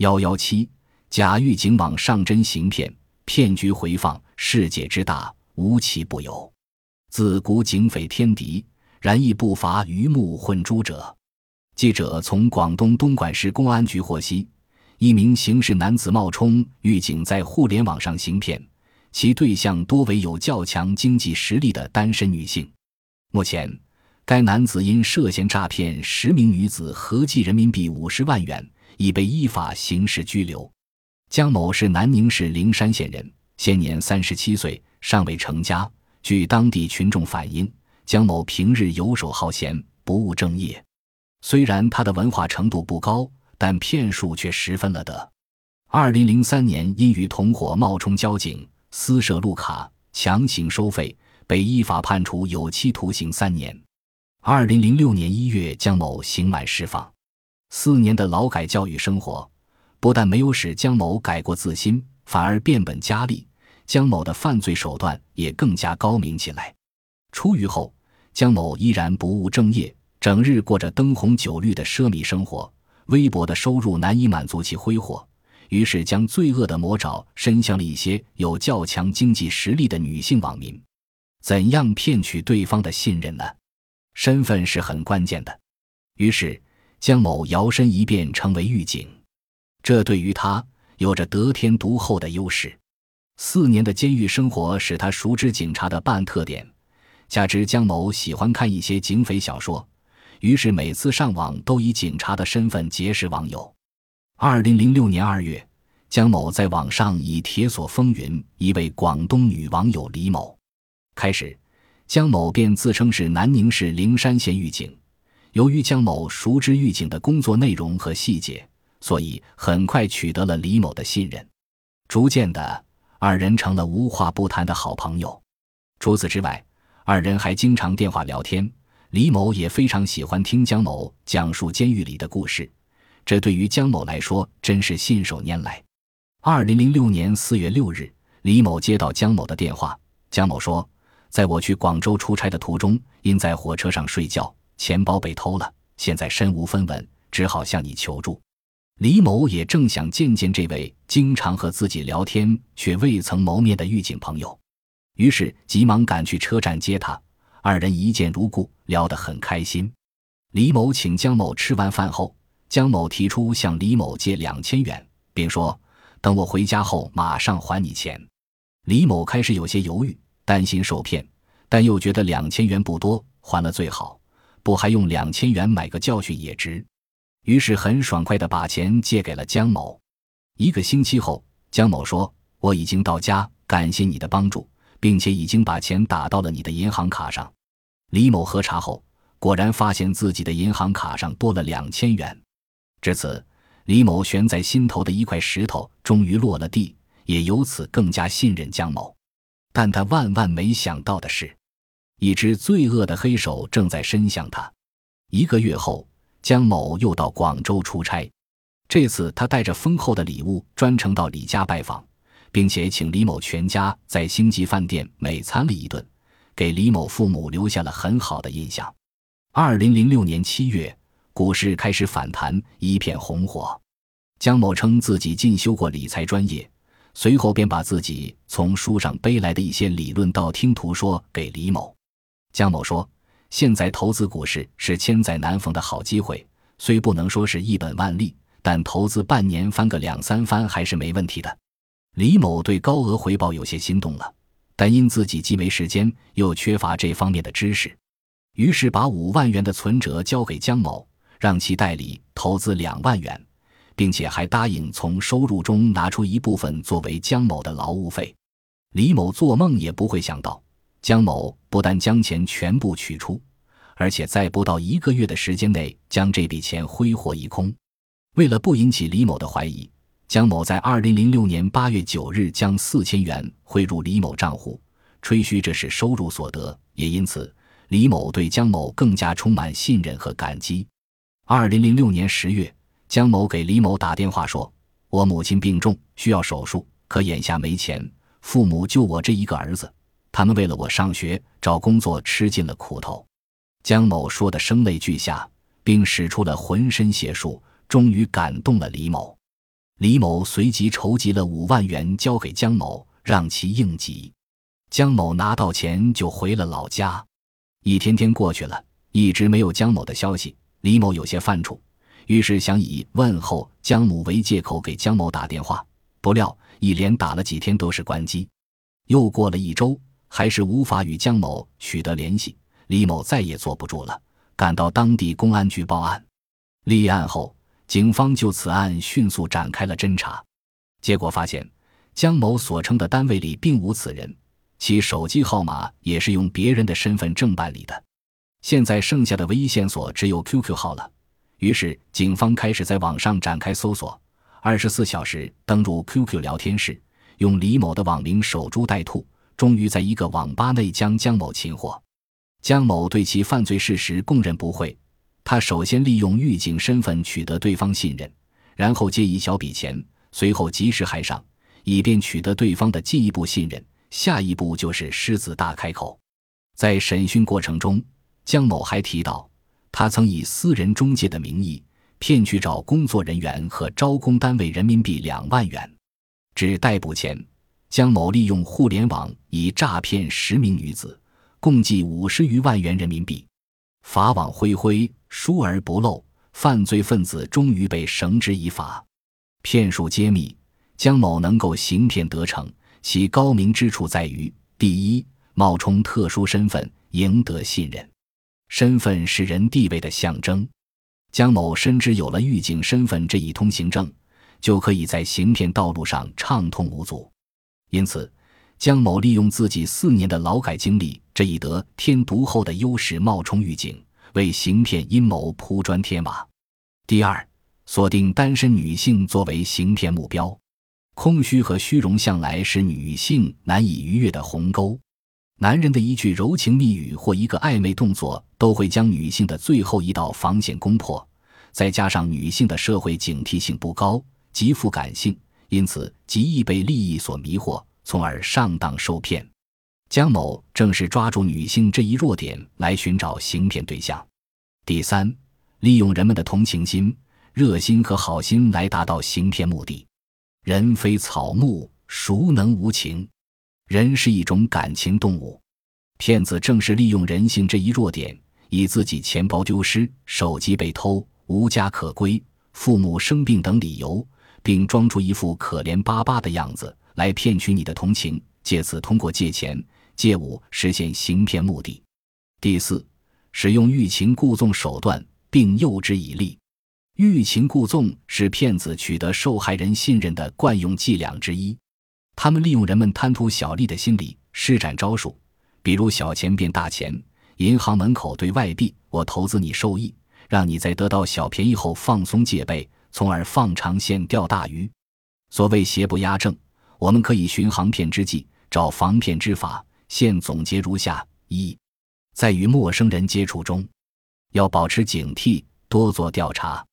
幺幺七，假狱警网上真行骗，骗局回放，世界之大，无奇不有。自古警匪天敌，然亦不乏鱼目混珠者。记者从广东东莞市公安局获悉，一名刑事男子冒充狱警在互联网上行骗，其对象多为有较强经济实力的单身女性。目前，该男子因涉嫌诈骗十名女子合计人民币五十万元，已被依法刑事拘留。江某是南宁市灵山县人，现年三十七岁，尚未成家。据当地群众反映，江某平日游手好闲，不务正业。虽然他的文化程度不高，但骗术却十分了得。二零零三年，因与同伙冒充交警，私设路卡，强行收费，被依法判处有期徒刑三年。二零零六年一月，江某刑满释放。四年的劳改教育生活，不但没有使江某改过自新，反而变本加厉。江某的犯罪手段也更加高明起来。出狱后，江某依然不务正业。整日过着灯红酒绿的奢靡生活，微薄的收入难以满足其挥霍，于是将罪恶的魔爪伸向了一些有较强经济实力的女性网民。怎样骗取对方的信任呢？身份是很关键的。于是，江某摇身一变成为狱警，这对于他有着得天独厚的优势。四年的监狱生活使他熟知警察的办案特点，加之江某喜欢看一些警匪小说。于是每次上网都以警察的身份结识网友。二零零六年二月，江某在网上以铁索风云一位广东女网友李某。开始，江某便自称是南宁市灵山县狱警。由于江某熟知狱警的工作内容和细节，所以很快取得了李某的信任。逐渐的，二人成了无话不谈的好朋友。除此之外，二人还经常电话聊天。李某也非常喜欢听江某讲述监狱里的故事，这对于江某来说真是信手拈来。二零零六年四月六日，李某接到江某的电话，江某说：“在我去广州出差的途中，因在火车上睡觉，钱包被偷了，现在身无分文，只好向你求助。”李某也正想见见这位经常和自己聊天却未曾谋面的狱警朋友，于是急忙赶去车站接他。二人一见如故，聊得很开心。李某请江某吃完饭后，江某提出向李某借两千元，并说：“等我回家后马上还你钱。”李某开始有些犹豫，担心受骗，但又觉得两千元不多，还了最好，不还用两千元买个教训也值。于是很爽快地把钱借给了江某。一个星期后，江某说：“我已经到家，感谢你的帮助。”并且已经把钱打到了你的银行卡上。李某核查后，果然发现自己的银行卡上多了两千元。至此，李某悬在心头的一块石头终于落了地，也由此更加信任江某。但他万万没想到的是，一只罪恶的黑手正在伸向他。一个月后，江某又到广州出差，这次他带着丰厚的礼物，专程到李家拜访。并且请李某全家在星级饭店美餐了一顿，给李某父母留下了很好的印象。二零零六年七月，股市开始反弹，一片红火。江某称自己进修过理财专业，随后便把自己从书上背来的一些理论道听途说给李某。江某说：“现在投资股市是千载难逢的好机会，虽不能说是一本万利，但投资半年翻个两三番还是没问题的。”李某对高额回报有些心动了，但因自己既没时间，又缺乏这方面的知识，于是把五万元的存折交给江某，让其代理投资两万元，并且还答应从收入中拿出一部分作为江某的劳务费。李某做梦也不会想到，江某不但将钱全部取出，而且在不到一个月的时间内将这笔钱挥霍一空。为了不引起李某的怀疑。江某在二零零六年八月九日将四千元汇入李某账户，吹嘘这是收入所得，也因此李某对江某更加充满信任和感激。二零零六年十月，江某给李某打电话说：“我母亲病重，需要手术，可眼下没钱，父母就我这一个儿子，他们为了我上学找工作吃尽了苦头。”江某说的声泪俱下，并使出了浑身解数，终于感动了李某。李某随即筹集了五万元交给江某，让其应急。江某拿到钱就回了老家。一天天过去了，一直没有江某的消息。李某有些犯怵，于是想以问候江母为借口给江某打电话，不料一连打了几天都是关机。又过了一周，还是无法与江某取得联系。李某再也坐不住了，赶到当地公安局报案。立案后。警方就此案迅速展开了侦查，结果发现江某所称的单位里并无此人，其手机号码也是用别人的身份证办理的。现在剩下的唯一线索只有 QQ 号了，于是警方开始在网上展开搜索，二十四小时登录 QQ 聊天室，用李某的网名守株待兔，终于在一个网吧内将江某擒获。江某对其犯罪事实供认不讳。他首先利用狱警身份取得对方信任，然后借一小笔钱，随后及时还上，以便取得对方的进一步信任。下一步就是狮子大开口。在审讯过程中，江某还提到，他曾以私人中介的名义骗去找工作人员和招工单位人民币两万元。至逮捕前，江某利用互联网以诈骗十名女子，共计五十余万元人民币。法网恢恢，疏而不漏，犯罪分子终于被绳之以法。骗术揭秘：江某能够行骗得逞，其高明之处在于：第一，冒充特殊身份，赢得信任。身份是人地位的象征。江某深知有了狱警身份这一通行证，就可以在行骗道路上畅通无阻。因此。江某利用自己四年的劳改经历这一得天独厚的优势，冒充狱警，为行骗阴谋铺砖添瓦。第二，锁定单身女性作为行骗目标，空虚和虚荣向来是女性难以逾越的鸿沟。男人的一句柔情蜜语或一个暧昧动作，都会将女性的最后一道防线攻破。再加上女性的社会警惕性不高，极富感性，因此极易被利益所迷惑。从而上当受骗，江某正是抓住女性这一弱点来寻找行骗对象。第三，利用人们的同情心、热心和好心来达到行骗目的。人非草木，孰能无情？人是一种感情动物，骗子正是利用人性这一弱点，以自己钱包丢失、手机被偷、无家可归、父母生病等理由，并装出一副可怜巴巴的样子。来骗取你的同情，借此通过借钱、借物实现行骗目的。第四，使用欲擒故纵手段并诱之以利。欲擒故纵是骗子取得受害人信任的惯用伎俩之一。他们利用人们贪图小利的心理，施展招数，比如小钱变大钱，银行门口兑外币，我投资你受益，让你在得到小便宜后放松戒备，从而放长线钓大鱼。所谓邪不压正。我们可以寻行骗之计，找防骗之法。现总结如下：一，在与陌生人接触中，要保持警惕，多做调查。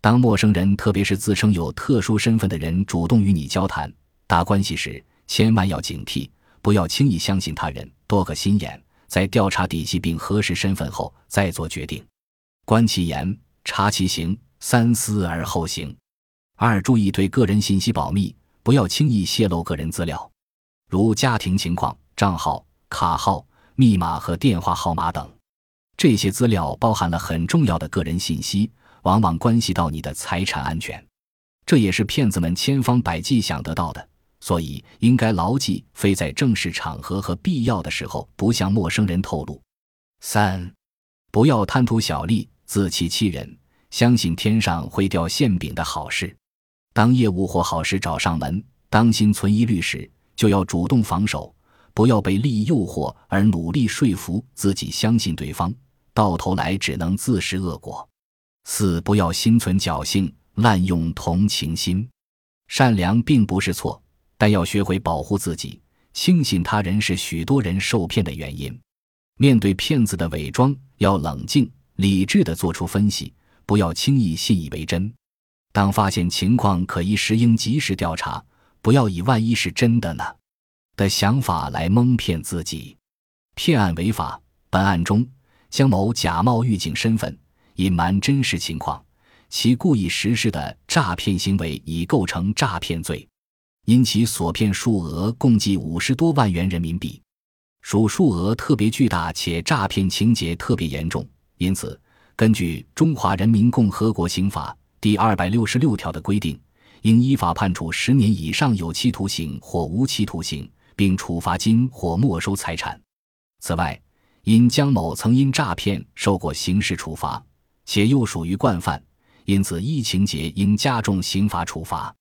当陌生人，特别是自称有特殊身份的人，主动与你交谈、打关系时，千万要警惕，不要轻易相信他人，多个心眼。在调查底细并核实身份后，再做决定。观其言，察其行，三思而后行。二，注意对个人信息保密。不要轻易泄露个人资料，如家庭情况、账号、卡号、密码和电话号码等。这些资料包含了很重要的个人信息，往往关系到你的财产安全。这也是骗子们千方百计想得到的，所以应该牢记：非在正式场合和必要的时候不向陌生人透露。三，不要贪图小利、自欺欺人，相信天上会掉馅饼的好事。当业务或好事找上门，当心存疑虑时，就要主动防守，不要被利益诱惑而努力说服自己相信对方，到头来只能自食恶果。四不要心存侥幸，滥用同情心。善良并不是错，但要学会保护自己。轻信他人是许多人受骗的原因。面对骗子的伪装，要冷静理智地做出分析，不要轻易信以为真。当发现情况可疑时，应及时调查，不要以“万一是真的呢”的想法来蒙骗自己。骗案违法。本案中，江某假冒狱警身份，隐瞒真实情况，其故意实施的诈骗行为已构成诈骗罪，因其所骗数额共计五十多万元人民币，属数额特别巨大且诈骗情节特别严重。因此，根据《中华人民共和国刑法》第二百六十六条的规定，应依法判处十年以上有期徒刑或无期徒刑，并处罚金或没收财产。此外，因江某曾因诈骗受过刑事处罚，且又属于惯犯。因此，一情节应加重刑罚处罚。